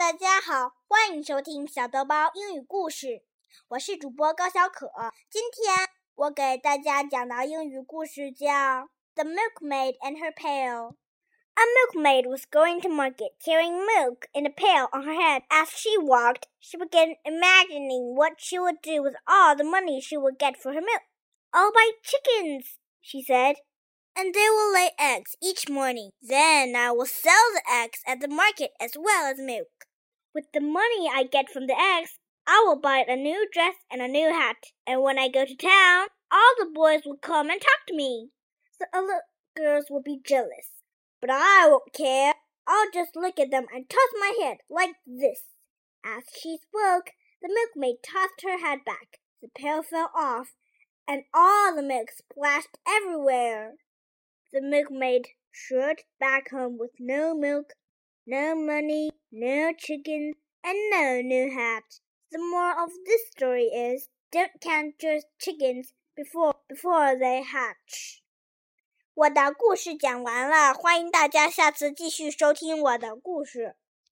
大家好，欢迎收听小豆包英语故事，我是主播高小可。今天我给大家讲的英语故事叫《The Milkmaid and Her Pail》。A milkmaid was going to market carrying milk in a pail on her head. As she walked, she began imagining what she would do with all the money she would get for her milk. I'll buy chickens, she said, and they will lay eggs each morning. Then I will sell the eggs at the market as well as milk. With the money I get from the eggs, I will buy a new dress and a new hat. And when I go to town, all the boys will come and talk to me. The other girls will be jealous. But I won't care. I'll just look at them and toss my head like this. As she spoke, the milkmaid tossed her head back. The pail fell off, and all the milk splashed everywhere. The milkmaid strode back home with no milk no money, no chickens, and no new hat. The moral of this story is don't count your chickens before before they hatch. 我的故事讲完了，欢迎大家下次继续收听我的故事。